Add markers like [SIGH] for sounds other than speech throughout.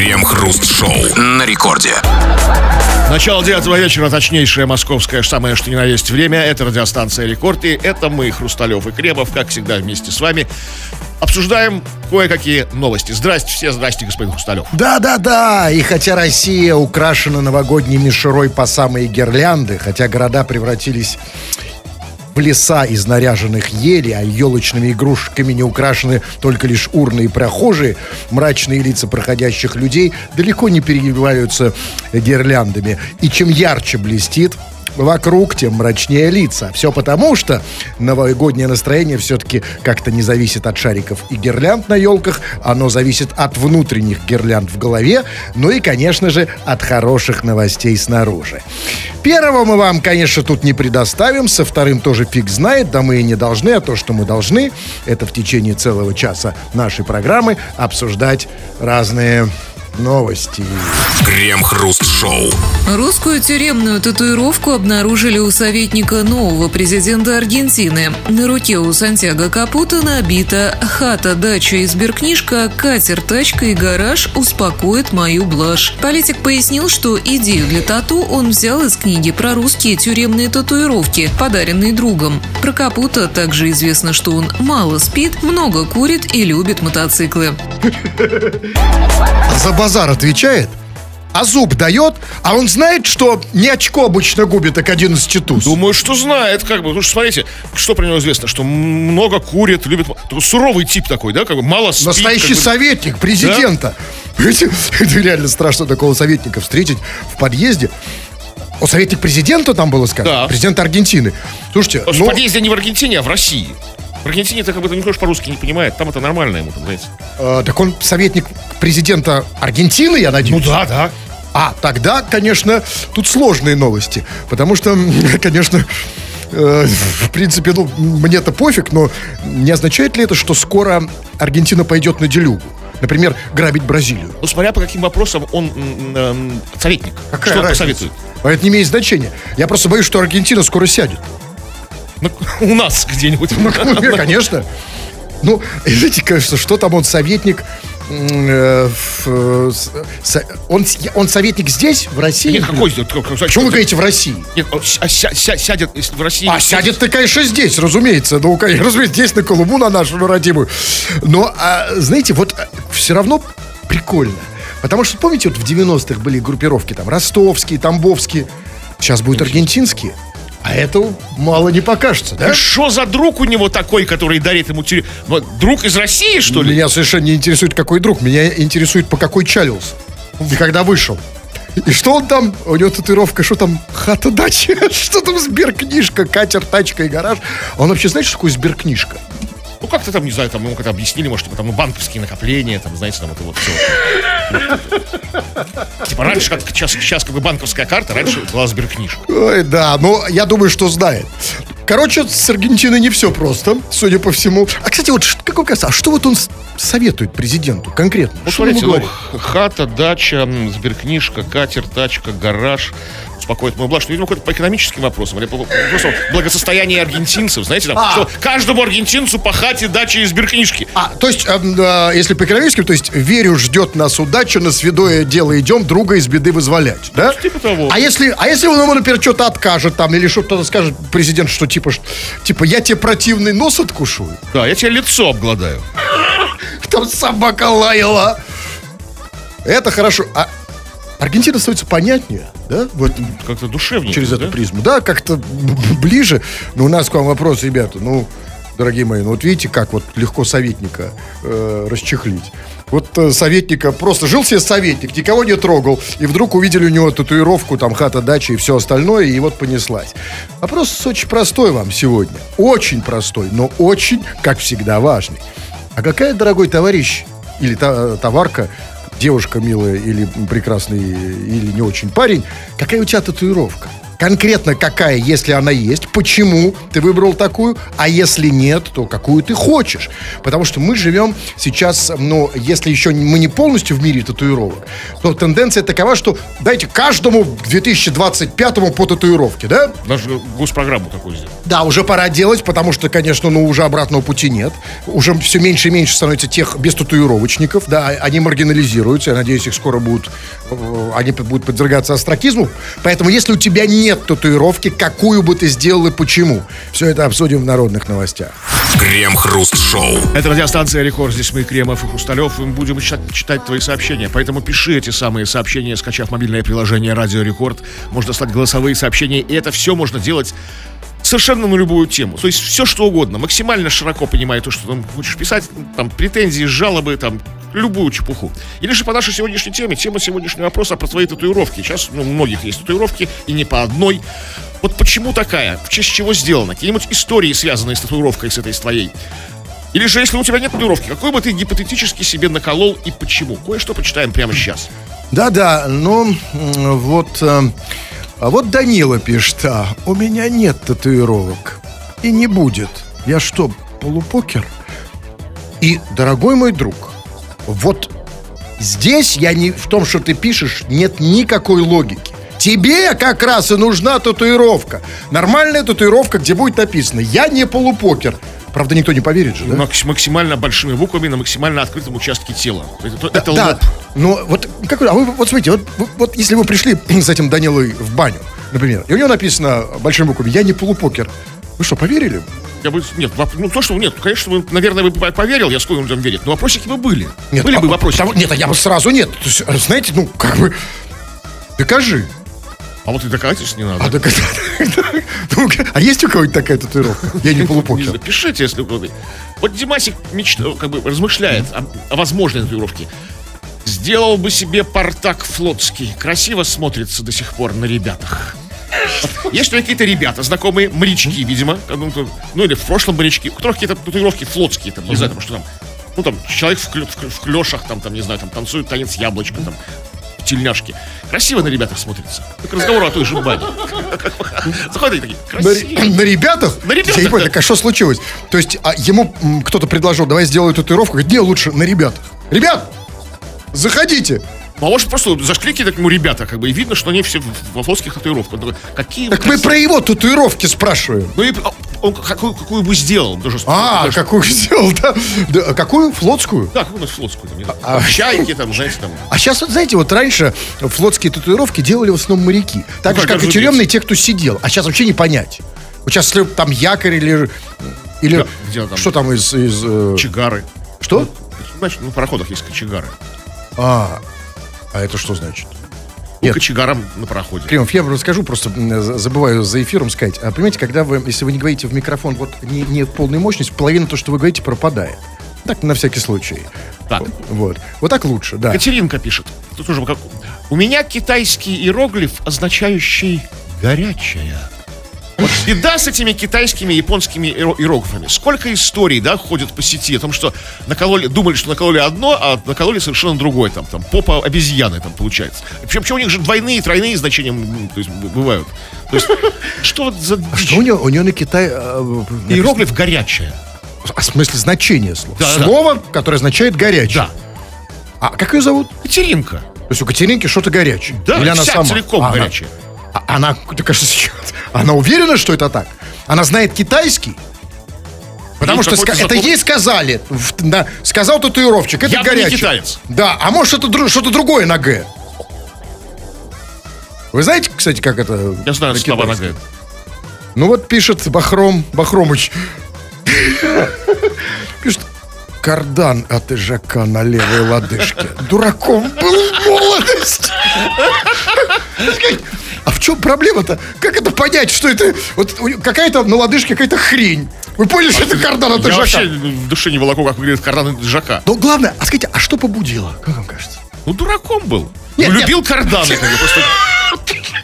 Крем-хруст-шоу на рекорде. Начало девятого вечера, точнейшее московское, самое что ни на есть время. Это радиостанция «Рекорд», и это мы, Хрусталев и Кремов, как всегда, вместе с вами. Обсуждаем кое-какие новости. Здрасте все, здрасте, господин Хрусталев. Да-да-да, и хотя Россия украшена новогодней мишерой по самые гирлянды, хотя города превратились в леса из наряженных ели, а елочными игрушками не украшены только лишь урны и прохожие, мрачные лица проходящих людей далеко не переливаются гирляндами. И чем ярче блестит вокруг, тем мрачнее лица. Все потому, что новогоднее настроение все-таки как-то не зависит от шариков и гирлянд на елках, оно зависит от внутренних гирлянд в голове, ну и, конечно же, от хороших новостей снаружи. Первого мы вам, конечно, тут не предоставим, со вторым тоже фиг знает, да мы и не должны, а то, что мы должны, это в течение целого часа нашей программы обсуждать разные новости. Крем-хруст-шоу. Русскую тюремную татуировку обнаружили у советника нового президента Аргентины. На руке у Сантьяго Капута набита «Хата, дача и сберкнижка, катер, тачка и гараж успокоит мою блажь». Политик пояснил, что идею для тату он взял из книги про русские тюремные татуировки, подаренные другом. Про Капута также известно, что он мало спит, много курит и любит мотоциклы. За базар отвечает, а зуб дает, а он знает, что не очко обычно губит, так один из четус. Думаю, что знает, как бы. Потому что, смотрите, что про него известно, что много курит, любит... Такой суровый тип такой, да, как бы мало спит. Настоящий бы. советник президента. Понимаете, [LAUGHS] Это реально страшно такого советника встретить в подъезде. О, советник президента там было сказано? Да. Президент Аргентины. Слушайте, Потому ну, в подъезде не в Аргентине, а в России. В Аргентине это как бы никто ж по-русски не понимает. Там это нормально ему, там, знаете. э, так он советник президента Аргентины, я надеюсь? да, да. А, тогда, конечно, тут сложные новости. Потому что, [LAUGHS] конечно, э, в принципе, ну, мне-то пофиг, но не означает ли это, что скоро Аргентина пойдет на делюгу? Например, грабить Бразилию. Ну, смотря по каким вопросам он советник. Какая что он разница? посоветует? А это не имеет значения. Я просто боюсь, что Аргентина скоро сядет. Ну, [LAUGHS] у нас где-нибудь. Ну, конечно. Ну, знаете, конечно, что там он советник... э, э, он, он советник здесь, в России? Нет, какой здесь? Почему вы говорите в России? Нет, он ся- ся- ся- сядет если в России. А сядет-то, конечно, здесь, разумеется. Ну, конечно, [LAUGHS] разумеется, здесь на Колыму, на нашу на родимую. Но, а, знаете, вот все равно прикольно. Потому что, помните, вот в 90-х были группировки, там, ростовские, тамбовские. Сейчас будут аргентинские. А это мало не покажется, да? Что за друг у него такой, который дарит ему тюрю- Вот, Друг из России, что ли? Меня совершенно не интересует, какой друг. Меня интересует, по какой чалился. И когда вышел. И что он там? У него татуировка, что там? Хата дача? [LAUGHS] Что там сберкнижка, катер, тачка и гараж? Он вообще знает, что такое сберкнижка? Ну, как-то там, не знаю, там ему как-то объяснили, может, типа, там ну, банковские накопления, там, знаете, там это вот все. Типа раньше, как сейчас, сейчас как бы банковская карта, раньше была сберкнижка. Ой, да, ну, я думаю, что знает. Короче, с Аргентиной не все просто, судя по всему. А, кстати, вот какой красавец, а что вот он советует президенту конкретно? Вот что он ему смотрите, ну, хата, дача, сберкнижка, катер, тачка, гараж, успокоит мою блажь. Ну, видимо, какой-то по экономическим вопросам, или по вопросам благосостояния аргентинцев, знаете, там, А. что каждому аргентинцу по хате, даче и сберкнижке. А, то есть, эм, э, если по экономическим, то есть, верю, ждет нас удача, на святое дело идем, друга из беды вызволять, да? Типа того. А если, а если он ему, например, что-то откажет там, или что-то скажет президент, что типа, ш- типа, я тебе противный нос откушу, Да, я тебе лицо обгладаю. там собака лаяла. Это хорошо. А Аргентина становится понятнее, да? Вот Как-то душевнее. через да? эту призму. Да, как-то ближе. Но у нас к вам вопрос, ребята. Ну, дорогие мои, ну вот видите, как вот легко советника э, расчехлить. Вот э, советника, просто жил себе советник, никого не трогал, и вдруг увидели у него татуировку, там, хата, дача и все остальное, и вот понеслась. Вопрос очень простой вам сегодня. Очень простой, но очень, как всегда, важный. А какая, дорогой товарищ или та- товарка, девушка милая или прекрасный, или не очень парень, какая у тебя татуировка? Конкретно какая, если она есть, почему ты выбрал такую, а если нет, то какую ты хочешь. Потому что мы живем сейчас, ну, если еще мы не полностью в мире татуировок, то тенденция такова, что дайте каждому к 2025 по татуировке, да? Даже госпрограмму такую сделать. Да, уже пора делать, потому что, конечно, ну, уже обратного пути нет. Уже все меньше и меньше становится тех без татуировочников, да, они маргинализируются, я надеюсь, их скоро будут, э, они будут подвергаться астракизму. Поэтому, если у тебя нет татуировки, какую бы ты сделал и почему? Все это обсудим в народных новостях. Крем-хруст-шоу. Это радиостанция Рекорд. Здесь мы, Кремов и Хрусталев. Мы будем читать, читать твои сообщения. Поэтому пиши эти самые сообщения, скачав мобильное приложение Радио Рекорд. Можно слать голосовые сообщения. И это все можно делать совершенно на любую тему. То есть все что угодно. Максимально широко понимая то, что там хочешь писать. Там претензии, жалобы, там любую чепуху. Или же по нашей сегодняшней теме, тема сегодняшнего вопроса про твои татуировки. Сейчас ну, у многих есть татуировки, и не по одной. Вот почему такая? В честь чего сделана? Какие-нибудь истории, связанные с татуировкой, с этой с твоей? Или же, если у тебя нет татуировки, какой бы ты гипотетически себе наколол и почему? Кое-что почитаем прямо сейчас. Да-да, ну, вот... э, а вот Данила пишет, а, у меня нет татуировок. И не будет. Я что, полупокер? И, дорогой мой друг, вот здесь я не в том, что ты пишешь, нет никакой логики. Тебе как раз и нужна татуировка. Нормальная татуировка, где будет написано «Я не полупокер». Правда, никто не поверит же, да? Макс- максимально большими буквами на максимально открытом участке тела. Это, это да, но вот, как, а вы, вот смотрите, вот, вот- если вы пришли [CLEARS THROAT] с этим Данилой в баню, например, и у него написано большими буквами «Я не полупокер», вы что, поверили? Я бы, нет, воп- ну то, что нет, конечно, вы, наверное, вы бы поверил, я сколько людям верит, но вопросики бы были. Нет, были а- бы вопросики. потому- нет, а я бы сразу нет. То есть, знаете, ну, как бы, докажи. А вот и доказательств не надо. А. Ну, [LAUGHS] а есть у кого-нибудь такая татуировка? Я не полупокер. Пишите, если вы. Вот Димасик мечта, как бы размышляет о, о возможной татуировке. Сделал бы себе портак флотский. Красиво смотрится до сих пор на ребятах. Есть меня какие-то ребята, знакомые, морячки, видимо, ну, или в прошлом морячки, у которых какие-то татуировки флотские, там, не знаю, там, что там, ну, там, человек в, клё- в клё- в клешах, там, там, не знаю, там, танцует танец яблочко, там, в тельняшке. Красиво на ребятах смотрится. Так разговор о той же бане. Заходят такие, На, красиво. [CLEARS THROAT] на ребятах? На ребятах, Я не понял, так а что случилось? То есть а ему кто-то предложил, давай сделаю татуировку. Говорит, не, лучше на ребятах. Ребят, заходите. Ну, а может просто к нему ребята, как бы, и видно, что они все во флотских татуировках. Такой, какие Так мы красивые». про его татуировки спрашиваем. Ну и а, он какую, какую бы сделал? Тоже, А, даже- какую сделал, да? Да, а какую? Флотскую? Да, какую-нибудь флотскую. Там, знаю, там, чайки, там, знаете, там. А сейчас, вот знаете, вот раньше флотские татуировки делали в основном моряки. Так Ну, же, как как и тюремные, те, кто сидел. А сейчас вообще не понять. Вот сейчас там якорь или... Или Да, где там? что там из... из, э, Кочегары. что? Значит, ну, в пароходах есть кочегары. А, а это что значит? Нет. кочегарам на пароходе. Кремов, я вам расскажу, просто за- забываю за эфиром сказать. А понимаете, когда вы, если вы не говорите в микрофон вот не, не в полной мощности, половина то, что вы говорите, пропадает. Так, на всякий случай. Так. Вот. Вот так лучше, да. Катеринка пишет. Тут уже как... У меня китайский иероглиф, означающий «горячая». Вот беда с этими китайскими, японскими иеро- иероглифами. Сколько историй, да, ходят по сети о том, что накололи, думали, что накололи одно, а накололи совершенно другое. Там, там попа обезьяны там получается. Причем, причем у них же двойные, тройные значения то есть, бывают. То есть, [LAUGHS] что за А что у него, у него на Китае... э, написано- Иероглиф «горячая». А в смысле значение слова? Да, да. Слово, которое означает горячее. Да. А как ее зовут? Катеринка. То есть у Катеринки что-то горячее. Да, Или она вся сама? целиком А, она- горячая. А она, так, она уверена, что это так? Она знает китайский? Потому что ска- это ей сказали. В- да, сказал татуировщик, это Явно не горячее. китаец. Да, а может это дру- что-то другое на Г. Вы знаете, кстати, как это? Я знаю на слова китайском? нога. Ну вот пишет Бахром, Бахромыч. Пишет, кардан от ижака на левой лодыжке. Дураком был в молодости. А в чем проблема-то? Как это понять, что это вот какая-то на лодыжке какая-то хрень? Вы поняли, что это кардан от Я вообще ижака? в душе не волоку, как выглядит кардан Жака. Но главное, а скажите, а что побудило? Как вам кажется? Ну, дураком был. Нет, ну, нет. любил карданы. просто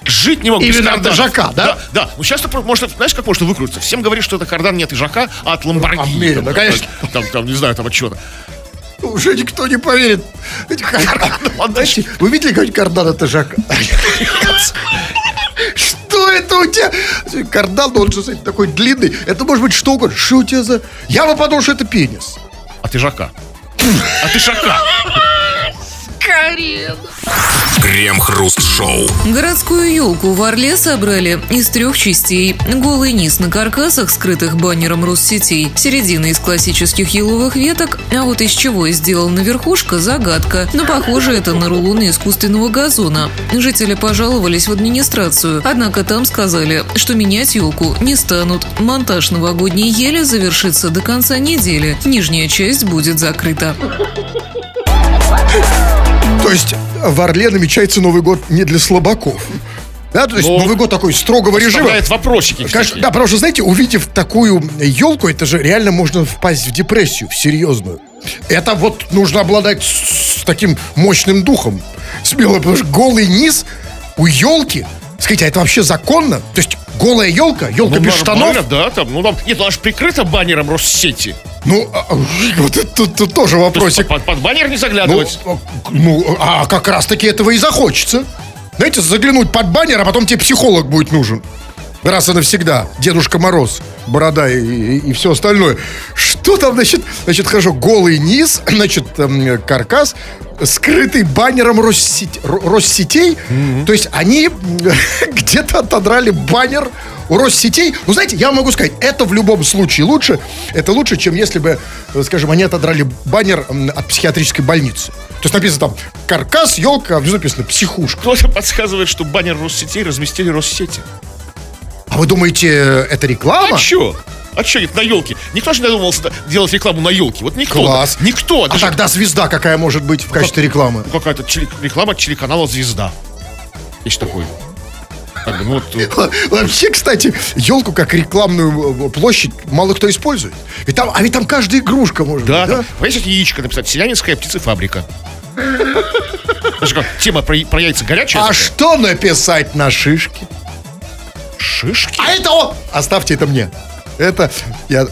жить не мог Именно от карданов. Жака, да? Да, да. Ну, сейчас можно, знаешь, как можно выкрутиться? Всем говорит, что это кардан не от Ижака, а от Ламборгини. От Мери, Там, ну, конечно. Там, там, не знаю, там от чего-то. Уже никто не поверит. Кардан- Знаете, Вы видели какой-нибудь кардан от ижака? Что Что это у тебя? Кардан, он же кстати, такой длинный. Это может быть что угодно. Что у тебя за... Я бы подумал, что это пенис. А ты жака. А ты шака. Крем-хруст-шоу. Городскую елку в Орле собрали из трех частей. Голый низ на каркасах, скрытых баннером Россетей, середина из классических еловых веток, а вот из чего сделана верхушка – загадка. Но похоже это на рулоны искусственного газона. Жители пожаловались в администрацию, однако там сказали, что менять елку не станут. Монтаж новогодней ели завершится до конца недели. Нижняя часть будет закрыта. То есть в Орле намечается Новый год не для слабаков. Да, то есть Ну, Новый год такой строгого режима. Вопросики. Конечно, да, потому что, знаете, увидев такую елку, это же реально можно впасть в депрессию, в серьезную. Это вот нужно обладать с таким мощным духом. Смело, потому что голый низ у елки, скажите, а это вообще законно? То есть голая елка, елка Ну, без штанов? да, там, ну там, нет, она же прикрыта баннером Россети. Ну, а, а, [LAUGHS] вот это тут, тут тоже То вопросик. под, под баннер не Ну, заглядывать. а, ну, а как раз таки этого и захочется. Знаете, заглянуть под баннер, а потом тебе психолог будет нужен. Раз и навсегда. Дедушка Мороз, борода и, и- и все остальное. Что там, значит, значит, хорошо, голый низ, [LAUGHS] значит, эм, каркас, скрытый баннером Россетей. Россетей. То есть они [LAUGHS] где-то отодрали баннер у Россетей. Ну, знаете, я могу сказать, это в любом случае лучше. Это лучше, чем если бы, э, скажем, они отодрали баннер от психиатрической больницы. То есть написано там каркас, елка, а внизу написано психушка. Кто-то подсказывает, что баннер Россетей разместили Россети. А вы думаете, это реклама? А чё? А чё, это на елке? Никто же не додумался да- делать рекламу на елке. Вот никто. Класс. Никто. А Даже тогда звезда какая может быть в качестве рекламы? ну, какая-то теле- реклама телеканала «Звезда». Есть такой. Бы, ну, вот, э, Вообще, кстати, елку как рекламную э, площадь мало кто использует. Ведь там, а ведь там каждая игрушка может да, быть, там, понимаете, яичко написать. Селянинская птицефабрика. Тема про, про яйца горячая. А такая. что написать на шишке? Шишки? А это о! Оставьте это мне. Это я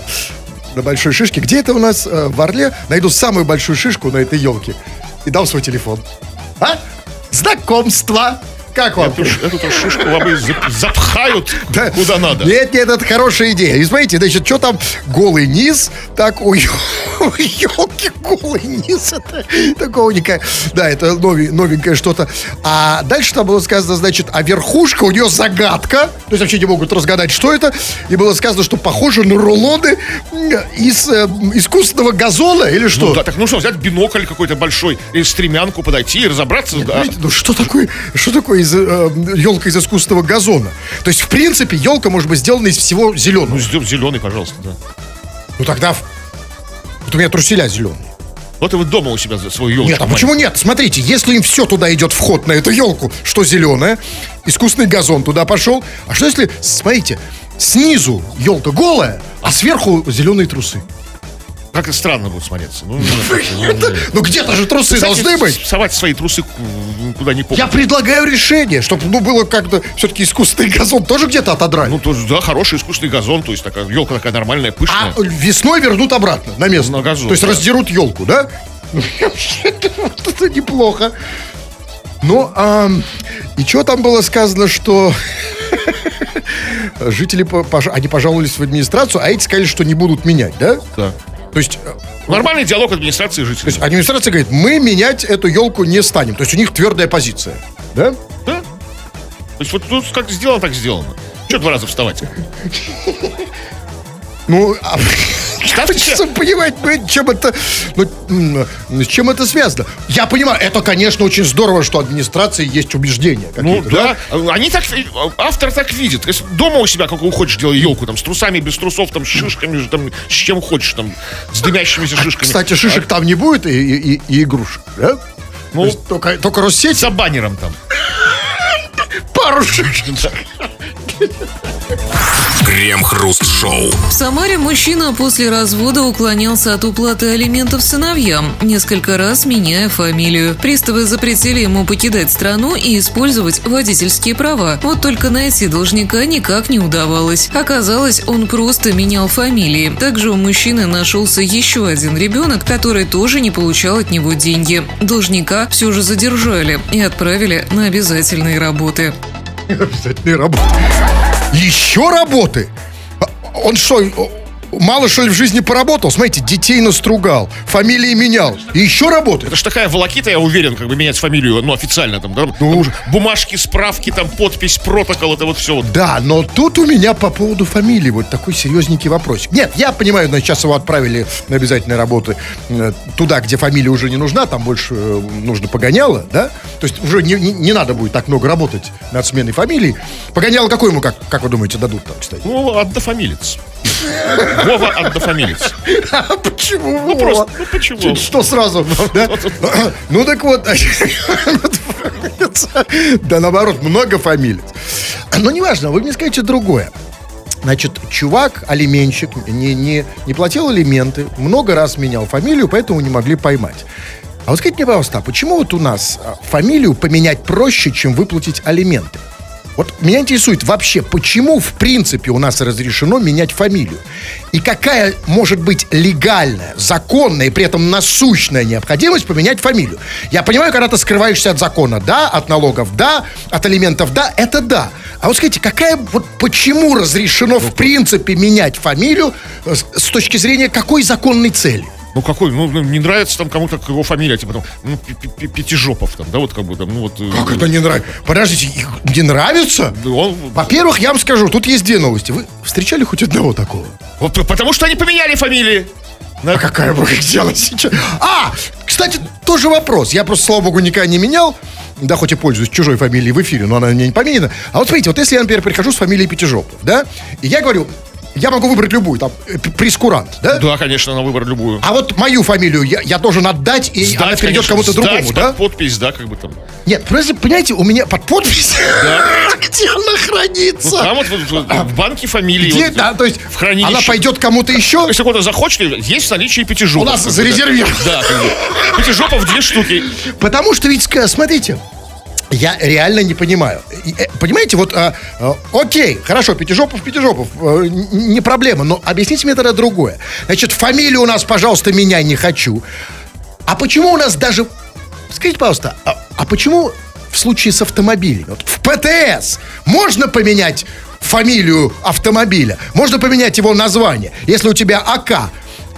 на большой шишке. Где это у нас э, в Орле? Найду самую большую шишку на этой елке и дам свой телефон. А? Знакомство. Как вам? Эту, эту шишку и зап- запхают Да. куда надо. Нет, нет, это хорошая идея. И смотрите, значит, что там голый низ, так у елки голый низ. Это такого никак. Да, это нови- новенькое что-то. А дальше там было сказано, значит, а верхушка у нее загадка. То есть вообще не могут разгадать, что это. И было сказано, что похоже на рулоны м, из э, искусственного газона или что? Ну, да, так ну что, взять бинокль какой-то большой или стремянку подойти и разобраться. да. Понимаете, ну что такое, что такое из, елка из искусственного газона? То есть, в принципе, елка может быть сделана из всего зеленого. Ну, зеленый, пожалуйста, да. Ну тогда... Вот у меня труселя зеленые. Вот и вы дома у себя свою елку. Нет, а почему нет? Смотрите, если им все туда идет вход на эту елку, что зеленое, искусственный газон туда пошел, а что если, смотрите, снизу елка голая, а сверху зеленые трусы? Как это странно будет смотреться. Ну, ну, где-то же трусы кстати, должны быть. Совать свои трусы ку- куда не Я помню. предлагаю решение, чтобы ну, было как-то все-таки искусственный газон тоже где-то отодрали. Ну, тоже, да, хороший искусственный газон, то есть такая елка такая нормальная, пышная. А весной вернут обратно на место. На газон, То есть да. раздерут елку, да? [LAUGHS] Вот это неплохо. Ну, а, и что там было сказано, что [LAUGHS] жители пож- они пожаловались в администрацию, а эти сказали, что не будут менять, да? Да. То есть, э, Нормальный диалог администрации и то жителей. есть администрация говорит, мы менять эту елку не станем. То есть у них твердая позиция, да? Да? То есть вот тут как сделано, так сделано. Че два раза вставать? [LAUGHS] Ну, а, [LAUGHS] хочется понимать, блин, чем это, ну, с чем это связано. Я понимаю, это, конечно, очень здорово, что администрации есть убеждения. Ну какие-то, да, они так, автор так видит. Если дома у себя, как хочешь, делай елку, там, с трусами, без трусов, там, с шишками, там, с чем хочешь, там, с дымящимися шишками. Кстати, шишек там не будет и, и- и- и игрушек, да? Ну, То есть только, только Россеть, за баннером там. пару шишек. Крем-хруст-шоу. В Самаре мужчина после развода уклонялся от уплаты алиментов сыновьям, несколько раз меняя фамилию. Приставы запретили ему покидать страну и использовать водительские права. Вот только найти должника никак не удавалось. Оказалось, он просто менял фамилии. Также у мужчины нашелся еще один ребенок, который тоже не получал от него деньги. Должника все же задержали и отправили на обязательные работы. Обязательные работы. Еще работы? А, Он что, мало что ли в жизни поработал? Смотрите, детей настругал, фамилии менял. И еще работает. Это ж такая волокита, я уверен, как бы менять фамилию, ну, официально там, да? Ну, Бумажки, справки, там, подпись, протокол, это вот все. Вот. Да, но тут у меня по поводу фамилии вот такой серьезненький вопросик. Нет, я понимаю, но сейчас его отправили на обязательные работы э, туда, где фамилия уже не нужна, там больше э, нужно погоняло, да? То есть уже не, не- не надо будет так много работать над сменой фамилии. Погоняло какой ему, как, как вы думаете, дадут там, кстати? Ну, однофамилец. [LAUGHS] Вова однофамилец. А почему? Ну, просто, ну, почему? Что сразу? да? [LAUGHS] Ну так вот, [LAUGHS] да наоборот, много фамилий. Но неважно, вы мне скажите другое. Значит, чувак, алименщик, не, не, не платил алименты, много раз менял фамилию, поэтому не могли поймать. А вот скажите мне, пожалуйста, а почему вот у нас а, фамилию поменять проще, чем выплатить алименты? Вот меня интересует вообще, почему в принципе у нас разрешено менять фамилию? И какая может быть легальная, законная и при этом насущная необходимость поменять фамилию? Я понимаю, когда ты скрываешься от закона, да, от налогов, да, от алиментов, да, это да. А вот скажите, какая, вот почему разрешено в принципе менять фамилию э, с, с точки зрения какой законной цели? Ну какой, ну ну, не нравится там кому-то его фамилия, типа там, ну, Пятижопов там, да, вот как бы там, ну вот. э, Как это не нравится? Подождите, не нравится? Он, Во-первых, я вам скажу, тут есть две новости. Вы встречали хоть одного такого? вот потому что они поменяли фамилии. А какая бы их дело сейчас? А, кстати, тоже вопрос. Я просто, слава богу, никогда не менял. Да, хоть и пользуюсь чужой фамилией в эфире, но она мне не поменена. А вот смотрите, вот если я, например, прихожу с фамилией Пятижопов, да, и я говорю, я могу выбрать любую, там, э, прескурант, да? Да, конечно, на выбор любую. А вот мою фамилию я, я должен отдать, и Сдать, она перейдет кому-то другому, под да? подпись, да, как бы там. Нет, просто, понимаете, у меня под подпись, [LAUGHS] где она Ну, хранится? там вот, в банке фамилии. Где, да, то есть в хранилище. она пойдет кому-то еще? Если кто-то захочет, есть в наличии пятижопов. У нас зарезервировано. Да. Пятижопов две штуки. Потому что ведь, смотрите, я реально не понимаю. Э, Понимаете, вот, а, а, окей, хорошо, Пятижопов, Пятижопов, н- не проблема, но объясните мне тогда другое. Значит, фамилию у нас, пожалуйста, меня не хочу. А почему у нас даже... Скажите, пожалуйста, а, а почему в случае с автомобилями, вот в ПТС можно поменять фамилию автомобиля, можно поменять его название, если у тебя АК,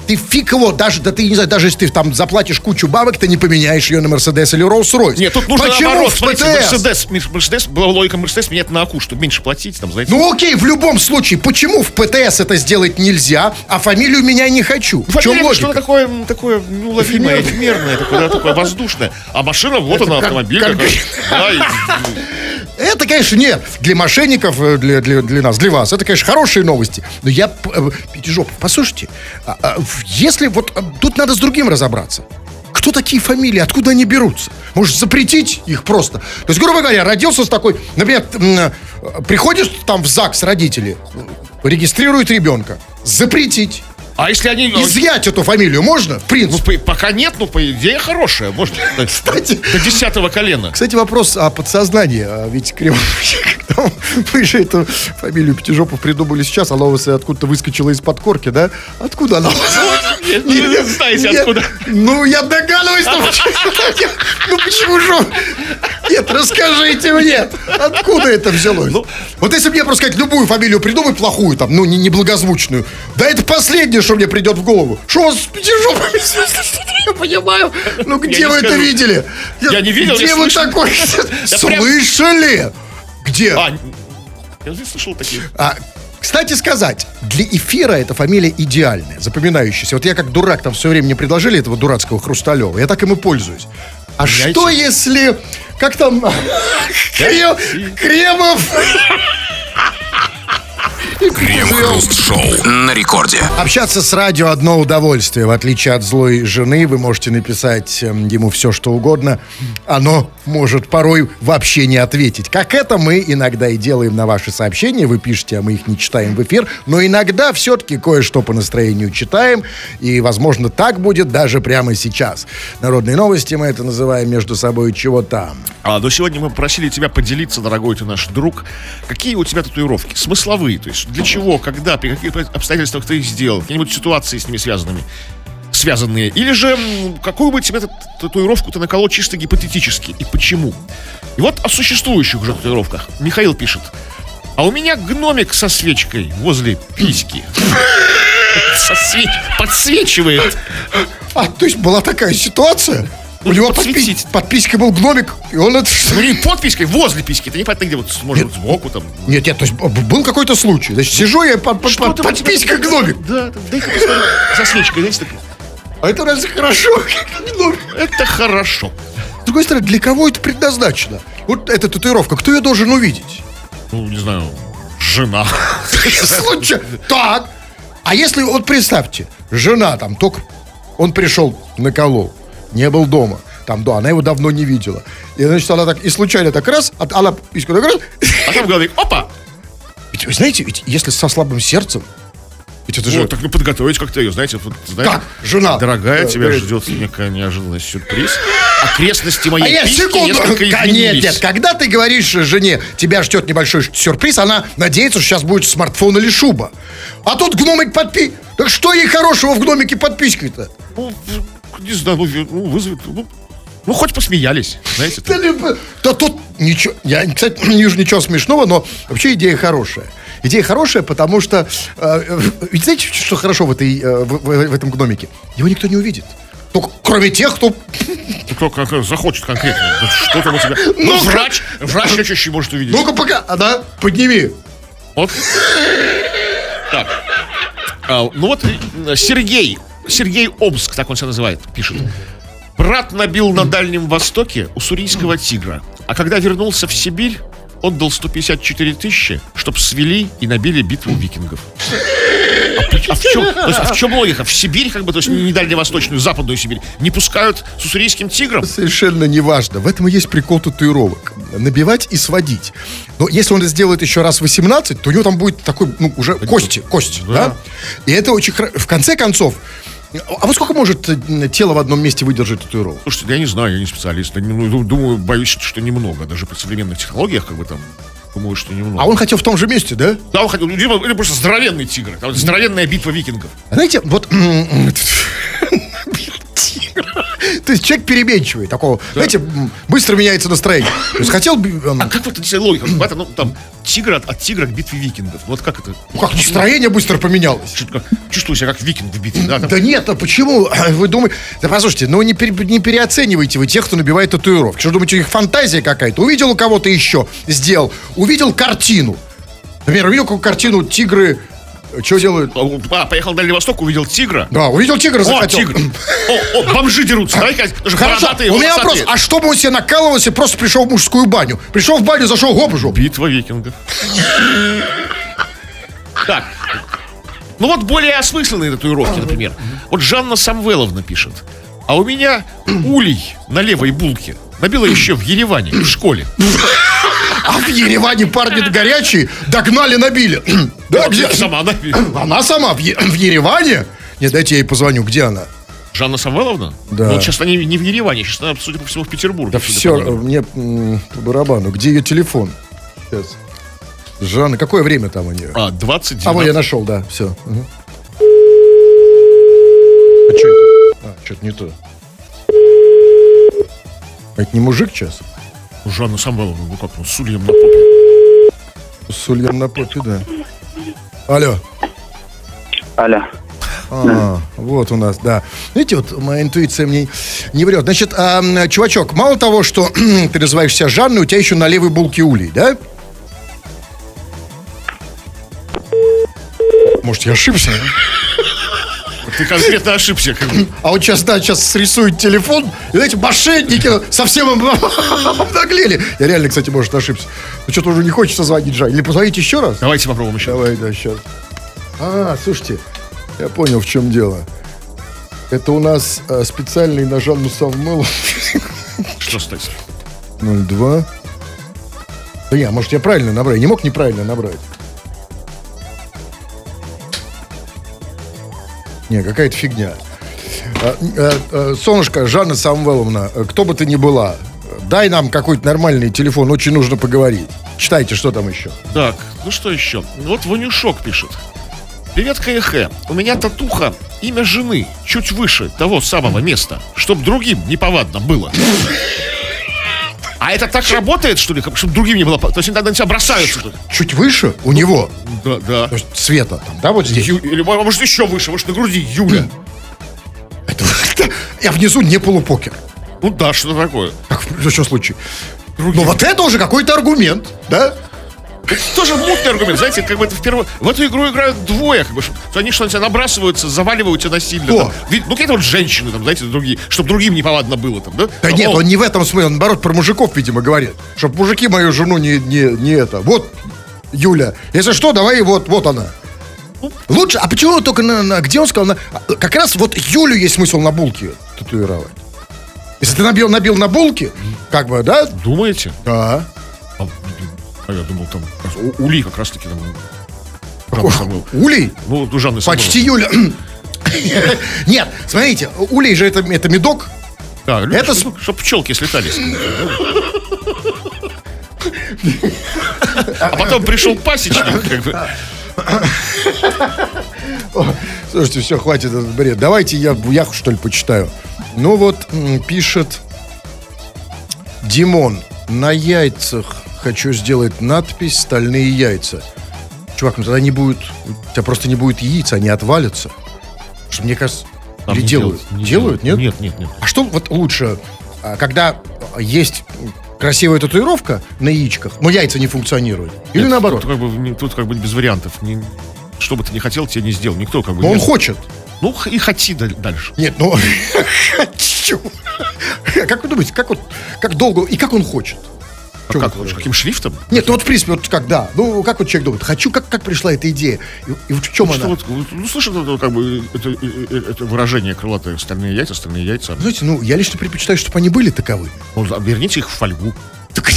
ты фиг его, даже, да ты не знаю, даже если ты там заплатишь кучу бабок, ты не поменяешь ее на Мерседес или Роллс-Ройс. Нет, тут нужно Почему наоборот. Смотрите? Мерседес, Мерс- Мерседес, была логика Мерседес менять на АКУ, чтобы меньше платить, там, знаете. Ну окей, в любом случае, почему в ПТС это сделать нельзя, а фамилию меня не хочу? В чем Фамилия это логика? что-то такое, такое неуловимое, эфемерное, такое, да, такое воздушное. А машина, вот она, как- автомобиль. как- какой. Да, и- [LAUGHS] Это, конечно, нет. Для мошенников, э, для, для, для нас, для вас, это, конечно, хорошие новости. Но я, п- э, послушайте, а- а если вот а, тут надо с другим разобраться. Кто такие фамилии, откуда они берутся? Может, запретить их просто? То есть, грубо говоря, родился с такой, например, э, приходишь там в ЗАГС родители, э, регистрируют ребенка. Запретить. А если они... Изъять эту фамилию можно? В Ну, принципе. по- пока нет, ну, по идее, хорошая. Может, до- [LAUGHS] Кстати, до десятого колена. Кстати, вопрос о подсознании. А Ведь [LAUGHS] когда вы [LAUGHS] же эту фамилию Пятижопов придумали сейчас, она у вас откуда-то выскочила из подкорки, да? Откуда она? у вас? Нет, ну, вы знаете, Нет, откуда. Ну, я догадываюсь, ну почему же? Нет, расскажите мне, откуда это взялось? Ну, вот если мне просто сказать любую фамилию придумай плохую, там, ну, не- неблагозвучную, да это последнее, что мне придет в голову. Что у вас с Я понимаю. Ну, где не вы это видели? Я не видел, Где вы такой? Слышали? Где? А, я не слышал таких. Кстати сказать, для эфира эта фамилия идеальная, запоминающаяся. Вот я как дурак там все время мне предложили этого дурацкого Хрусталева, я так им и пользуюсь. А Меняйте. что если... Как там? Крем- Кремов... Крем-хруст-шоу на рекорде. Общаться с радио одно удовольствие. В отличие от злой жены, вы можете написать эм, ему все, что угодно. Оно может порой вообще не ответить. Как это мы иногда и делаем на ваши сообщения. Вы пишете, а мы их не читаем в эфир. Но иногда все-таки кое-что по настроению читаем. И, возможно, так будет даже прямо сейчас. Народные новости мы это называем между собой чего там. А, но сегодня мы просили тебя поделиться, дорогой ты наш друг, какие у тебя татуировки, смысловые, то есть для чего, когда, при каких обстоятельствах ты их сделал, какие-нибудь ситуации с ними связанными. связанные, или же м, какую бы тебе т- татуировку ты наколол чисто гипотетически, и почему. И вот о существующих уже татуировках. Михаил пишет. А у меня гномик со свечкой возле письки. [LAUGHS] Сосве- Подсвечивает. А, то есть была такая ситуация? У него подсветить. подпи- подпиской был гномик, и он это... Ну не под писькой, возле письки. Это непонятно где, вот, может, сбоку там. Нет, нет, то есть был какой-то случай. Значит, сижу я под, под, под, ты под писькой гномик. Да, да, дай-ка посмотрю. Со свечкой, знаете, так, А это разве хорошо? [LAUGHS] Это хорошо. С другой стороны, для кого это предназначено? Вот эта татуировка, кто ее должен увидеть? Ну, не знаю, жена. [LAUGHS] Случай. Так. А если, вот представьте, жена там только... Он пришел, наколол, не был дома. Там, да, она его давно не видела. И, значит, она так, и случайно так раз, от- она письку так раз. А там в голове, опа! Ведь, вы знаете, ведь если со слабым сердцем, ведь это же... Вот, так ну подготовить как-то ее, знаете, вот, знаете, Так, жена. Дорогая, Э, тебя говорит. ждет некая неожиданность, сюрприз. Окрестности А моей я письки секунду. несколько Ка- Нет, изменились. нет, когда ты говоришь жене, тебя ждет небольшой сюрприз, она надеется, что сейчас будет смартфон или шуба. А тут гномик подпи... Так что ей хорошего в гномике под писькой-то? Ну, не знаю, ну, ну, вызовет, ну, ну, хоть посмеялись, знаете. Да, да тут ничего... Я, кстати, не вижу ничего смешного, но вообще идея хорошая. Идея хорошая, потому что... э, э, ведь знаете, что хорошо в, этой, э, в, в- в этом гномике? Его никто не увидит. Только кроме тех, кто... Ну, кто как, захочет конкретно. Ну, Что там у тебя? [LAUGHS] Ну, врач, врач [LAUGHS] чаще может увидеть. Ну-ка пока... А, да, подними. Вот. Так. А, ну вот э, Сергей. Сергей Обск, так он себя называет, пишет. Брат набил на Дальнем Востоке уссурийского тигра. А когда вернулся в Сибирь, отдал 154 тысячи, чтоб свели и набили битву викингов. А, а в чем, есть, а в чем логика? В Сибирь, как бы, то есть не дальневосточную, западную Сибирь, не пускают с уссурийским тигром? Совершенно неважно. В этом и есть прикол татуировок. Набивать и сводить. Но если он это сделает еще раз 18, то у него там будет такой, ну, уже кости, кости, да? И это очень. В конце концов, а вот сколько может э, тело в одном месте выдержать татуировку? Слушайте, я не знаю, я не специалист. Я не- ну, думаю, боюсь, что немного. Даже при современных технологиях, как бы там, думаю, что немного. А он хотел в том же месте, да? Да, он хотел, либо, или просто здоровенный тигр. Там здоровенная битва викингов. Знаете, вот... [LAUGHS] То есть человек переменчивый, такого, знаете, быстро меняется настроение. То есть хотел бы... эм, А как вот эта логика? Это, ну, там, тигр от, от тигра к битве викингов. Ну, Вот как это? ну как, настроение быстро поменялось. Чувствую себя как викинг в битве. Да. Да нет, а почему? [CLEARS THROAT] Вы думаете... Да послушайте, ну не, пере- не переоценивайте вы тех, кто набивает татуировки. Что думаете, у них фантазия какая-то? Увидел у кого-то еще, сделал. Увидел картину. Например, увидел какую картину тигры... Что делают? А, поехал на Дальний Восток, увидел тигра. Да, увидел тигра, О, захотел. тигр. О, о, бомжи дерутся. Даже Хорошо, у меня вопрос, а что бы он себе накалывался, просто пришел в мужскую баню? Пришел в баню, зашел гоп жоп. Битва викингов. Так. Ну вот более осмысленные татуировки, например. Вот Жанна Самвеловна пишет. А у меня улей на левой булке набила еще в Ереване, в школе. А в Ереване парни горячие догнали, набили. [CLEARS THROAT] Да, где? Сама набила. [CLEARS THROAT] Она сама в, Ереване? Нет, дайте я ей позвоню, где она? Жанна Самвеловна? Да. Ну, сейчас они не в Ереване, сейчас она, судя по всему, в Петербурге. Да все, мне по барабану. Где ее телефон? Сейчас. Жанна, какое время там у нее? А, 20 А, вот я нашел, да, все. А что это? А, что-то не то. А это не мужик сейчас? Жанна Самвеловна, ну как, ну, с ульем на попе. С ульем на попе, да. Алло. Алло. А, вот у нас, да. Видите, вот моя интуиция мне не врет. Значит, а, чувачок, мало того, что [CLEARS THROAT] ты называешь себя Жанной, у тебя еще на левой булке улей, да? Может, я ошибся? Ты конкретно ошибся. Как бы. А вот сейчас, да, сейчас срисует телефон, и эти мошенники совсем об- [LAUGHS] обнаглели. Я реально, кстати, может, ошибся. Ну, что-то уже не хочется звонить Жан. Или позвонить еще раз? Давайте попробуем еще. Давай, да, сейчас. А, слушайте, я понял, в чем дело. Это у нас э, специальный на Жанну Савмелу Что стать? 02. Да не, может, я правильно набрал. Я не мог неправильно набрать. Не, какая-то фигня. А, э, э, Солнышко, Жанна Самвеловна, кто бы ты ни была, дай нам какой-то нормальный телефон, очень нужно поговорить. Читайте, что там еще. Так, ну что еще? Вот Ванюшок пишет. Привет, КХ. У меня татуха, имя жены, чуть выше того самого места, чтоб другим неповадно было. А это так работает, что ли, чтобы другим не было? То есть они тогда на тебя бросаются тут? Чуть выше у него, Да, да. то есть цвета там, да, вот здесь. Ю- или, а может, еще выше, может, на груди Юля. [CLEARS THROAT] Это, я внизу не полупокер. Ну да, что такое. Как в любом случае. Ну вот это уже какой-то аргумент, да? Тоже мутный аргумент, знаете, как бы это впервые... В эту игру играют двое, как бы, что они что на тебя набрасываются, заваливают тебя насильно. Там. Ну, какие-то вот женщины, там, знаете, другие, чтобы другим неповадно было там, да? Да Там, нет, о, он не в этом смысле, он наоборот про мужиков, видимо, говорит. Чтоб мужики мою жену не, не, не это. Вот, Юля, если что, давай вот, вот она. Лучше, а почему только на, на- где он сказал, на- а, как раз вот Юлю есть смысл на булке татуировать. Если ты набил, набил на булке, как бы, да? Думаете? Да. А, я думал, там у- Ули как раз-таки там... Жанна Самойлова. Улей? Ну, у Жанны Почти. Юля. [COUGHS] Нет, смотрите, улей же это, это медок. Да, Это Чтобы пчелки слетались. А потом пришел пасечник, как бы. Слушайте, все, хватит этот бред. Давайте я Яху, что ли, почитаю. Ну вот, пишет Димон. На яйцах хочу сделать надпись «Стальные яйца». Чувак, ну тогда не будет... У тебя просто не будет яиц, они отвалятся. Что мне кажется... Там или не делают? не делают, нет? Нет, нет, нет. А что вот лучше, а, когда есть красивая татуировка на яичках, но яйца не функционируют? Или Нет, наоборот? Тут как бы, не- тут как бы без вариантов. Не- что бы ты ни хотел, тебе не сделал. Никто как бы... Но он хочет. Ну, и хоти даль- дальше. Нет, ну [LAUGHS] хочу. [LAUGHS] Как вы думаете, как вот, как долго и как он хочет? А как лучше? Каким шрифтом? Нет, ну вот в принципе, вот как да. Ну, как вот человек думает, хочу, как, как пришла эта идея? И, и вот в чем Что она? вот, вот, ну, слышишь, это, как бы, это, э, э, это выражение крылатое, стальные яйца, стальные яйца. Знаете, ну, я лично предпочитаю, чтобы они были таковы. Ну, оберните их в фольгу. Так,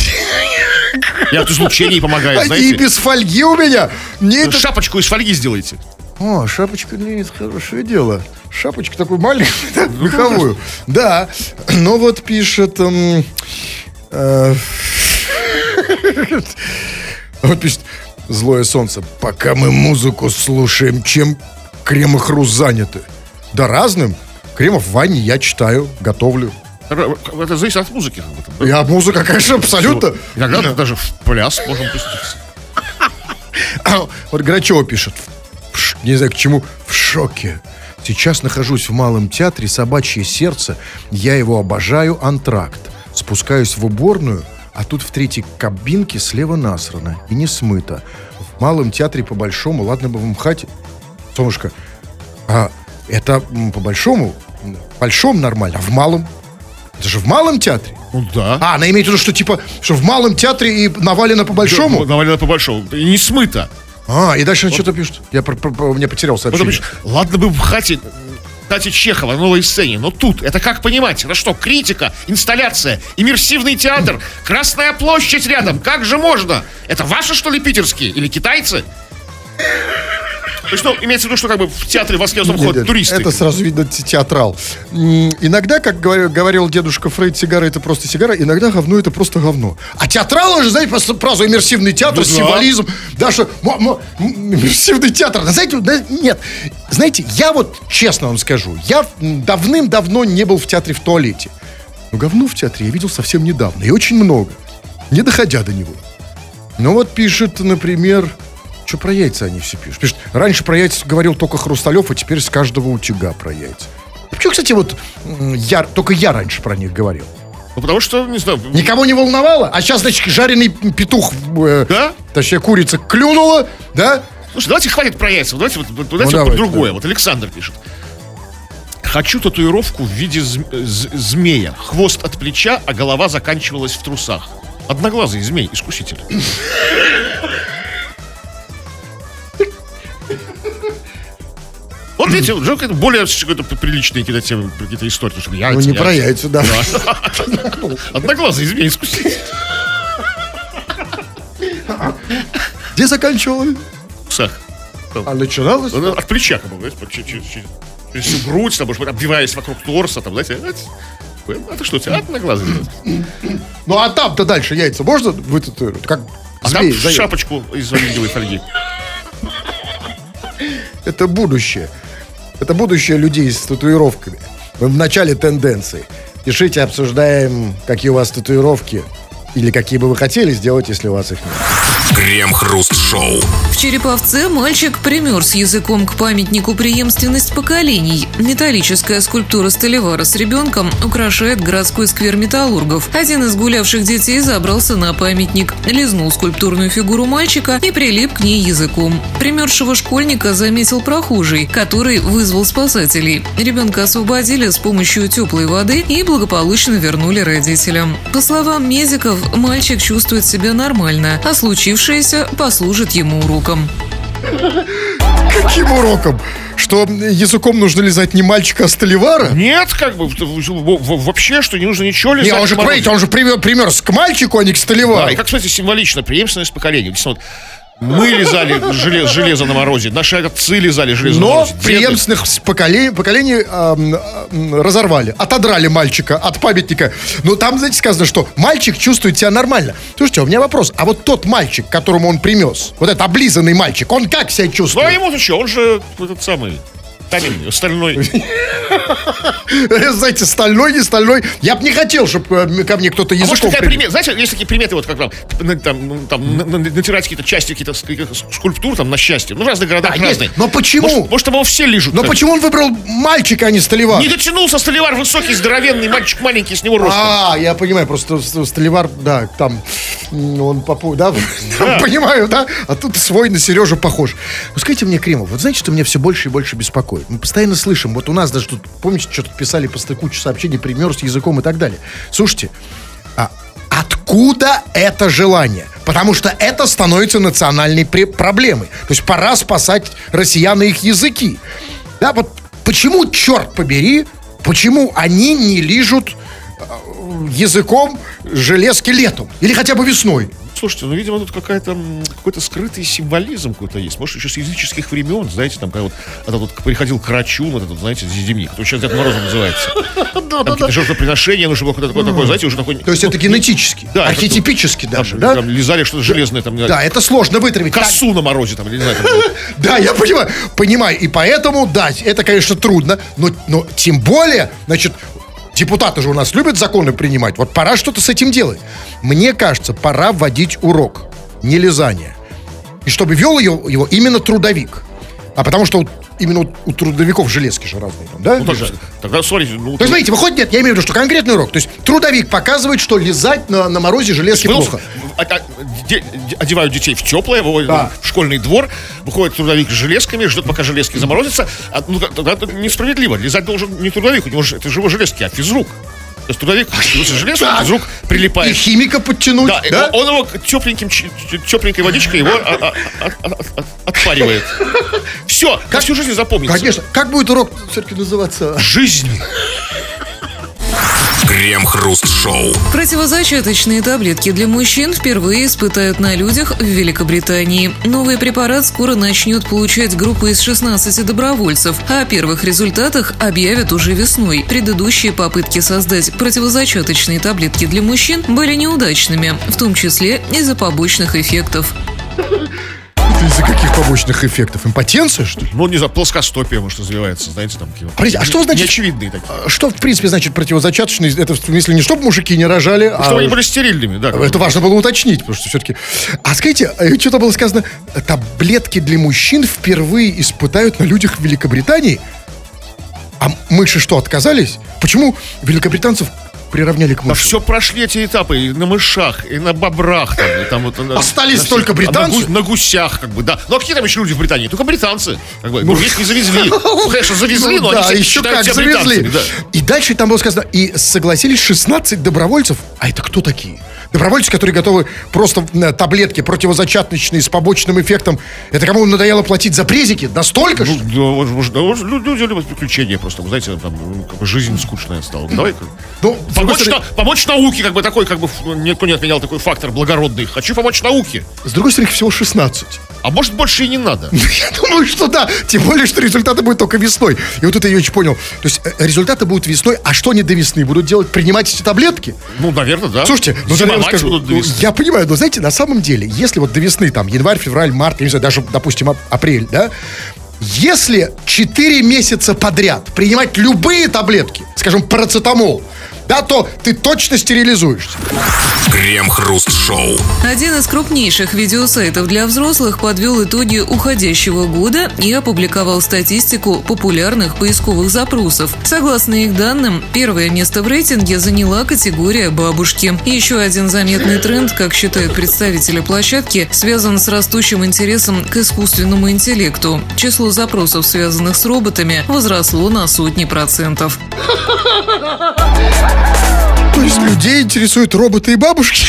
И от излучений помогает, [LAUGHS] знаете. без фольги у меня. Мне это... Шапочку из фольги сделайте. О, шапочка длинит, хорошее дело. Шапочка такой маленькую, [LAUGHS] да, меховую. Да, [CLEARS THROAT] но вот пишет... эм, э, [LAUGHS] Вот пишет Злое солнце. Пока мы музыку слушаем, чем Крем и Хруст заняты? Да разным. Кремов в ванне я читаю, готовлю. Это зависит от музыки. Я музыка, конечно, абсолютно. Иногда даже в пляс можем пуститься. [LAUGHS] Вот Грачева пишет, не знаю к чему, в шоке. Сейчас нахожусь в Малом театре «Собачье сердце». Я его обожаю, антракт. Спускаюсь в уборную, а тут в третьей кабинке слева насрано и не смыто. В Малом театре по-большому, ладно бы в МХАТе. Солнышко, а это по-большому, в большом нормально, а в малом? Это же в Малом театре. Ну да. А, она имеет в виду, что типа, что в Малом театре и навалено по-большому? Навалено по большому. И не смыто. А, и дальше что-то пишет. Я про, про- про- мне потерял Потом сообщение. пишешь, ладно бы в хате Кстати, Чехова новой сцене, но тут, это как понимать? Это что, критика, инсталляция, иммерсивный театр, Красная площадь рядом, как же можно? Это ваши, что ли, питерские? Или китайцы? То есть, ну, имеется в виду, что как бы в театре в Москве в основном Нет, ходят нет, туристы. Это сразу видно те- театрал. Иногда, как говорил, говорил дедушка Фрейд, сигара это просто сигара, иногда говно это просто говно. А театрал уже, знаете, просто сразу иммерсивный театр, Да. символизм. Да, м, иммерсивный театр. Знаете, нет. Знаете, я вот честно вам скажу, я давным-давно не был в театре в туалете. Но говно в театре я видел совсем недавно, и очень много, не доходя до него. Ну вот пишет, например, что про яйца они все пишут? Пишет, раньше про яйца говорил только Хрусталев, а теперь с каждого утюга про яйца. Почему, кстати, вот я, только я раньше про них говорил? Ну, потому что, не знаю, Никого не волновало? А сейчас, значит, жареный петух, э, Да? точнее, курица клюнула, да? Слушай, давайте хватит про яйца. Давайте вот, давайте Ну, вот давайте, другое. да. Вот Александр пишет. Хочу татуировку в виде зм- з- змея. Хвост от плеча, а голова заканчивалась в трусах. Одноглазый змей, искуситель. Вот видите, уже более какие-то приличные какие-то темы, какие-то истории. потому что яйца, Ну, не про яйца, да. [LAUGHS] Одноглазый змей, искуситель. Где заканчивала? В трусах. А начиналось? Ну, От плеча, как бы, через, всю грудь, там, может быть, обвиваясь вокруг торса, там, знаете, знаете, это что, у тебя одноглазый? Ну, а там-то дальше яйца можно вытатуировать? Как А змей, там шапочку из алюминиевой фольги. это будущее. Это будущее людей с татуировками. Мы в начале тенденции. Пишите, обсуждаем, какие у вас татуировки. Или какие бы вы хотели сделать, если у вас их нет. Крем-хруст-шоу. В Череповце мальчик примерз языком к памятнику преемственность поколений. Металлическая скульптура Столевара с ребенком украшает городской сквер металлургов. Один из гулявших детей забрался на памятник, лизнул скульптурную фигуру мальчика и прилип к ней языком. Примерзшего школьника заметил прохожий, который вызвал спасателей. Ребенка освободили с помощью теплой воды и благополучно вернули родителям. По словам медиков, мальчик чувствует себя нормально, а случившееся послужит ему уроком. Каким уроком? Что языком нужно лизать не мальчика, а Столивара? Нет, как бы, вообще, что не нужно ничего лизать. Не, он же, он же пример, примерз к мальчику, а не к Да, Столивару. и как, кстати, символично, преемственность поколений. Действительно, вот мы лизали желе- железо на морозе, наши отцы лизали железо на Но морозе. деды. преемственных поколений, поколений эм, разорвали, отодрали мальчика от памятника. Но там, знаете, сказано, что мальчик чувствует себя нормально. Слушайте, у меня вопрос. А вот тот мальчик, которому он примес, вот этот облизанный мальчик, он как себя Ну, а чувствует? ему-то что, он же этот самый камень, стальной. [LAUGHS] Знаете, стальной, не стальной. Я бы не хотел, чтобы ко мне кто-то А может, языком примес. примета, знаете, есть такие приметы, вот как там, там, там на- на- натирать какие-то части, какие-то каких-то скульптур там на счастье. Ну, в разных городах Да, разные. Но почему? Может, может, его все лижут. Но почему он выбрал мальчика, а не Столивар? Не дотянулся Столивар высокий, здоровенный, мальчик маленький, с него ростом. А, я понимаю, просто Ст- Столивар, да, там, он попу, да, [LAUGHS] там, [LAUGHS] понимаю, да, а тут свой на Сережу похож. Ну, скажите мне, Кремов, вот знаете, что меня все больше и больше беспокоит? Мы постоянно слышим, вот у нас даже тут, помните, что-то писали по кучу сообщений, пример с языком и так далее. Слушайте, а откуда это желание? Потому что это становится национальной проблемой. То есть пора спасать россиян и их языки. Да, вот почему, черт побери, почему они не лижут э, языком железки летом? Или хотя бы весной? Слушайте, ну, видимо, тут какая-то, какой-то скрытый символизм какой-то есть. Может, еще с языческих времен, знаете, там, когда вот этот вот приходил Карачун, вот этот, знаете, зимник, который сейчас Дед Морозом называется. [LAUGHS] Там какие-то жертвоприношения, ну, чтобы какое-то такое, знаете, уже такой... То есть это генетически, Да, это архетипически даже, да? Там лизали что-то железное, там, Да, это сложно вытравить. Косу на морозе, там, или не знаю, там, [LAUGHS] Да, я понимаю, понимаю. И поэтому, да, это, конечно, трудно, но, но тем более, значит, депутаты же у нас любят законы принимать. Вот пора что-то с этим делать. Мне кажется, пора вводить урок не лизания. И чтобы вел ее, его именно трудовик. А потому что именно вот у трудовиков железки же разные, там, да? Ну, лежат? тогда, смотрите, ну... То есть, смотрите, выходит, нет, я имею в виду, что конкретный урок. То есть трудовик показывает, что лизать на, на морозе железки был- плохо. а- а- де- де- одевают детей в теплое, выводят Да. в школьный двор, выходит трудовик с железками, ждет, пока железки заморозятся. А, ну, тогда это несправедливо. Лизать должен не трудовик, у него же, это же его железки, а физрук. То есть трудовик с железкой, Так. физрук И прилипает. химика подтянуть, Да, да? он его тепленьким, тепленькой водичкой его а- а- а- отпаривает. Все, как всю жизнь запомнится. Конечно. Как будет урок все-таки называться? Жизнь. Крем-хруст-шоу. Противозачаточные таблетки для мужчин впервые испытают на людях в Великобритании. Новый препарат скоро начнет получать группа из 16 добровольцев, а о первых результатах объявят уже весной. Предыдущие попытки создать противозачаточные таблетки для мужчин были неудачными, в том числе из-за побочных эффектов. [LAUGHS] Из-за каких побочных эффектов? Импотенция, что ли? Ну, не знаю, плоскостопие, может, развивается, знаете, там какие Подождите, а что значит- Неочевидные такие. Что, в принципе, значит противозачаточный? Это, в смысле, не чтобы мужики не рожали, а... Чтобы они были стерильными, да. Это важно было уточнить, потому что все-таки... А скажите, э, что-то было сказано, таблетки для мужчин впервые испытают на людях в Великобритании? А мыши что, отказались? Почему великобританцев приравняли к Да мышам? все прошли эти этапы и на мышах, и на бобрах. Там, и там, вот, на- Остались на только британцы? На, гу- на гусях, как бы, да. Ну, а какие там еще люди в Британии? Только британцы. Как бы, Ну, ну, их не завезли. [LAUGHS] Ну, конечно, завезли, Ну но да, они еще как завезли. да. И дальше там было сказано, и согласились 16 добровольцев. А это кто такие? Добровольцы, которые готовы просто э, таблетки противозачаточные с побочным эффектом. Это кому надоело платить за презики? Настолько Ну, же? да, да, лю- люди любят приключения просто. Вы знаете, там, ну, как бы жизнь скучная стала. Давай Ну, помочь, стороны- на- помочь науке, как бы такой, как бы ну, никто не отменял такой фактор благородный. Хочу помочь науке. С другой стороны, всего 16. А может, больше и не надо. [LAUGHS] Я думаю, что да. Тем более, что результаты будут только весной. И вот это я очень понял. То есть э, результаты будут весной, а что они до весны будут делать? Принимать эти таблетки? Ну, наверное, да. Слушайте, ну тогда я вам скажу, будут до ну, весны. я понимаю, но знаете, на самом деле, если вот до весны, там, январь, февраль, март, я не знаю, даже, допустим, ап- апрель, да, Если 4 месяца подряд принимать любые таблетки, скажем, парацетамол, да, то ты точно стерилизуешься. Крем-хруст-шоу. Один из крупнейших видеосайтов для взрослых подвел итоги уходящего года и опубликовал статистику популярных поисковых запросов. Согласно их данным, первое место в рейтинге заняла категория бабушки. Еще один заметный тренд, как считают представители площадки, связан с растущим интересом к искусственному интеллекту. Число запросов, связанных с роботами, возросло на сотни процентов. [LAUGHS] То есть людей интересуют роботы и бабушки.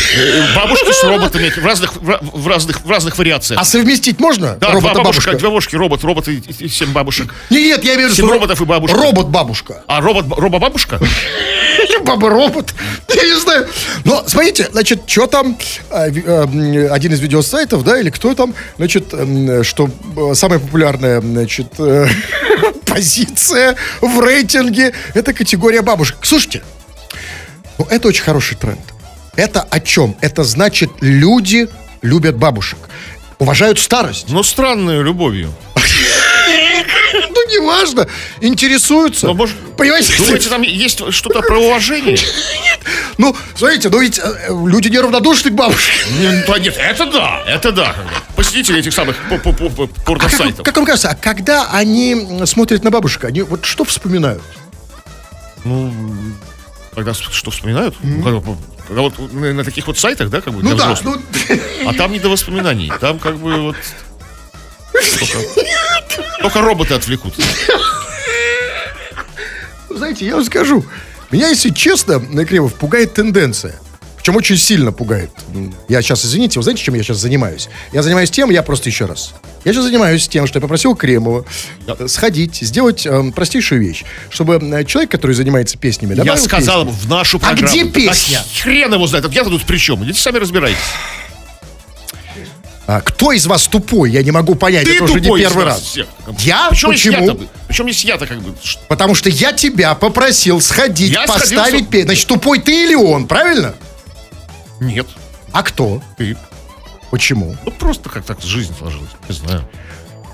Бабушки с роботами в разных, в разных, в разных вариациях. А совместить можно? Да, два робота бабушка, бабушка. две бабушки, робот, робот и, и- семь бабушек. Не, Нет, я имею в виду, Семь что роботов и бабушка. Робот-бабушка. А робот, робо-бабушка? Баба-робот. Я не знаю. Но смотрите, значит, что там, а, а, один из видеосайтов, да, или кто там, значит, что э, самая популярная, значит, э, [LAUGHS] позиция в рейтинге, это категория бабушек. Слушайте, ну, это очень хороший тренд. Это о чем? Это значит, люди любят бабушек. Уважают старость. Ну, странную любовью. [LAUGHS] Ну, неважно. Интересуются. Но, может, Понимаете? Думаете, там есть что-то про уважение? [LAUGHS] Ну, смотрите, ну ведь э, люди неравнодушны к бабушке. Не, да Нет, это да, это да. Посетители этих самых по- по- по- по- А как, порносайтов. как вам кажется, а когда они смотрят на бабушек, они вот что вспоминают? Ну, тогда с- что вспоминают? Бы, Когда вот на, таких вот сайтах, да, как бы, Ну да, взрослых. ну, А там не до воспоминаний. Там как бы вот... Только, только роботы отвлекут. знаете, я вам скажу, меня, если честно, на Кремов пугает тенденция. Причем очень сильно пугает. Я сейчас, извините, вы знаете, чем я сейчас занимаюсь? Я занимаюсь тем, я просто еще раз. Я сейчас занимаюсь тем, что я попросил Кремова э, сходить, сделать э, простейшую вещь, чтобы э, человек, который занимается песнями, Я сказал ему в нашу А программу. где Да песня? хрен его знает. Я тут при чем? Идите сами разбирайтесь. А, кто из вас тупой? Я не могу понять, Ты это уже не первый раз. всех. Я? Причем Почему? я-то? Причем есть я-то как бы? Потому что я тебя попросил сходить, Я сходил, поставить что- песню. Значит, тупой ты или он, правильно? Нет, А кто? ты. Почему? Ну просто как так жизнь сложилась. Не знаю.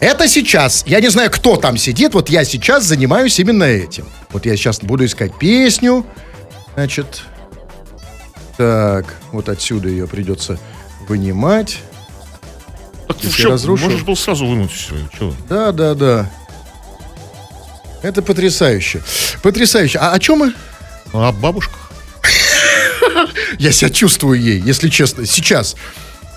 Это сейчас, я не знаю, кто там сидит, вот я сейчас занимаюсь именно этим. Вот я сейчас буду искать песню, значит, так, вот отсюда ее придется вынимать. Так ты чё, разрушу. можешь был сразу вынуть все. Чего? Да, да, да. Это потрясающе. Потрясающе. А о чем мы? Ну, а бабушках? Я себя чувствую ей, если честно, сейчас.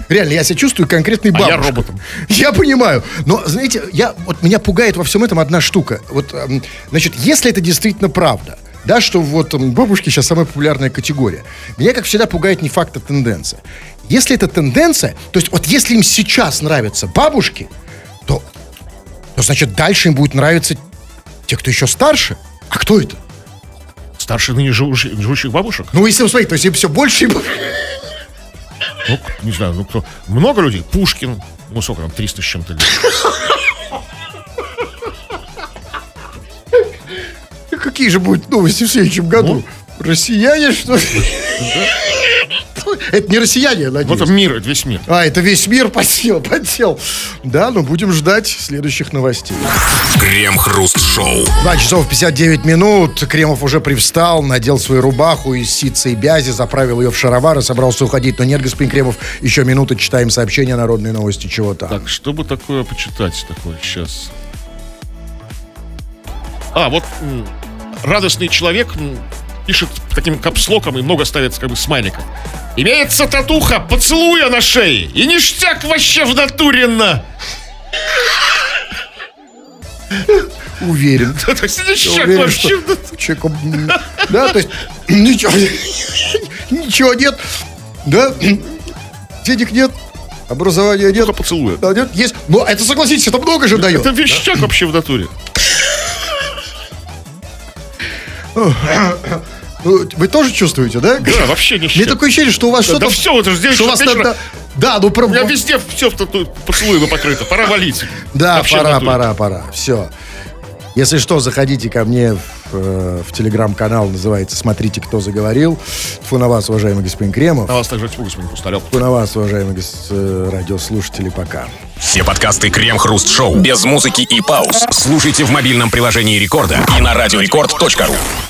Реально, я себя чувствую конкретной А я бабушкой. роботом. [LAUGHS] Я понимаю. Но, знаете, я, вот меня пугает во всем этом одна штука. Вот, эм, значит, если это действительно правда, да, что вот м, бабушки сейчас самая популярная категория. Меня, как всегда, пугает не факт, а тенденция. Если это тенденция, то есть вот если им сейчас нравятся бабушки, то, то значит дальше им будет нравиться те, кто еще старше. А кто это? Старше ныне живущих, бабушек? Ну, если вы смотрите, то есть им все больше и больше. Ну, не знаю, ну кто? Много людей? Пушкин. Ну, сколько там, 300 с чем-то лет. [LAUGHS] Какие же будут новости в следующем году? Россияне, что ли? [LAUGHS] Это не россияне, я Вот надеюсь. это мир, это весь мир. А, это весь мир [LAUGHS] подсел, подсел. Да, ну будем ждать следующих новостей. Крем-хруст-шоу. 2 часов 59 минут. Кремов уже привстал, надел свою рубаху из ситца и бязи, заправил ее в шаровары, собрался уходить. Но нет, господин Кремов, еще минуты читаем сообщения, народные новости, чего там. Так, что бы такое почитать такое сейчас? А, вот радостный человек пишет таким капслоком и много ставит как бы смайликов. Имеется татуха поцелуя на шее. И ништяк вообще в натуренно. Уверен. То есть ништяк Уверен, вообще в натуре. человеку, м, Да, то есть ничего, [LAUGHS] ничего нет. Да, денег нет, образования нет. Только поцелуя. Да, нет, есть. Но это, согласитесь, это много же дает. Это ништяк вообще в натуре. [LAUGHS] Ну, Вы тоже чувствуете, да? Да, вообще Мне ништяк. такое ощущение, что у вас Да, что-то... да все, же здесь что у вас там- Да, ну... про- У меня везде все в тату поцелуями покрыто. Пора валить. Да, Вообще пора, пора, пора. Все. Если что, заходите ко мне в э, в телеграм-канал, называется «Смотрите, кто заговорил». Фу на вас, уважаемый господин Кремов. На вас также тьфу, господин Хрусталев. Фу на вас, уважаемые гос- э, радиослушатели, пока. Все подкасты Крем-Хруст Шоу без музыки и пауз слушайте в мобильном приложении Рекорда и на радиорекорд.ру.